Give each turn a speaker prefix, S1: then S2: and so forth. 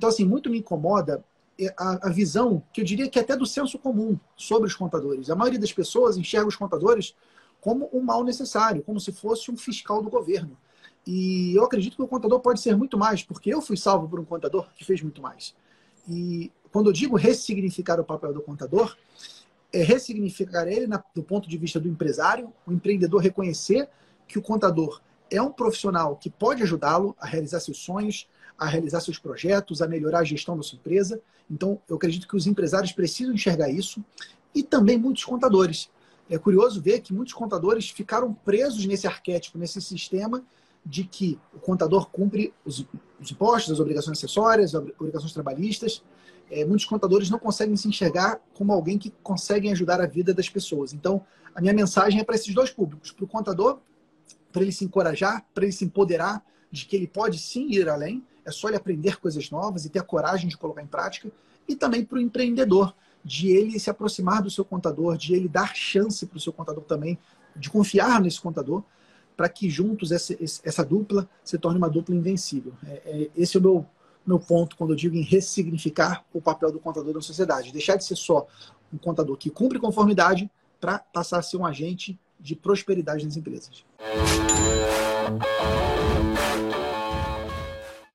S1: Então, assim, muito me incomoda é, a, a, visão, que eu diria que é até do senso comum sobre os contadores. A maioria das pessoas enxerga os contadores como um mal necessário, como se fosse um fiscal do governo. E eu acredito que o contador pode ser muito mais, porque eu fui salvo por um contador que fez muito mais. E quando eu digo ressignificar o papel do contador, é ressignificar ele na, do ponto de vista do empresário, o empreendedor reconhecer que o contador é um profissional que pode ajudá-lo a realizar seus sonhos, a realizar seus projetos, a melhorar a gestão da sua empresa. Então, eu acredito que os empresários precisam enxergar isso e também muitos contadores. É curioso ver que muitos contadores ficaram presos nesse arquétipo, nesse sistema de que o contador cumpre os, os impostos, as obrigações acessórias, as obrigações trabalhistas. É, muitos contadores não conseguem se enxergar como alguém que conseguem ajudar a vida das pessoas. Então, a minha mensagem é para esses dois públicos: para o contador, para ele se encorajar, para ele se empoderar de que ele pode sim ir além, é só ele aprender coisas novas e ter a coragem de colocar em prática, e também para o empreendedor, de ele se aproximar do seu contador, de ele dar chance para o seu contador também, de confiar nesse contador, para que juntos essa, essa, dupla se torne uma dupla invencível. É, é, esse é o meu, meu ponto quando eu digo em ressignificar o papel do contador na sociedade. Deixar de ser só um contador que cumpre conformidade para passar a ser um agente de prosperidade nas empresas.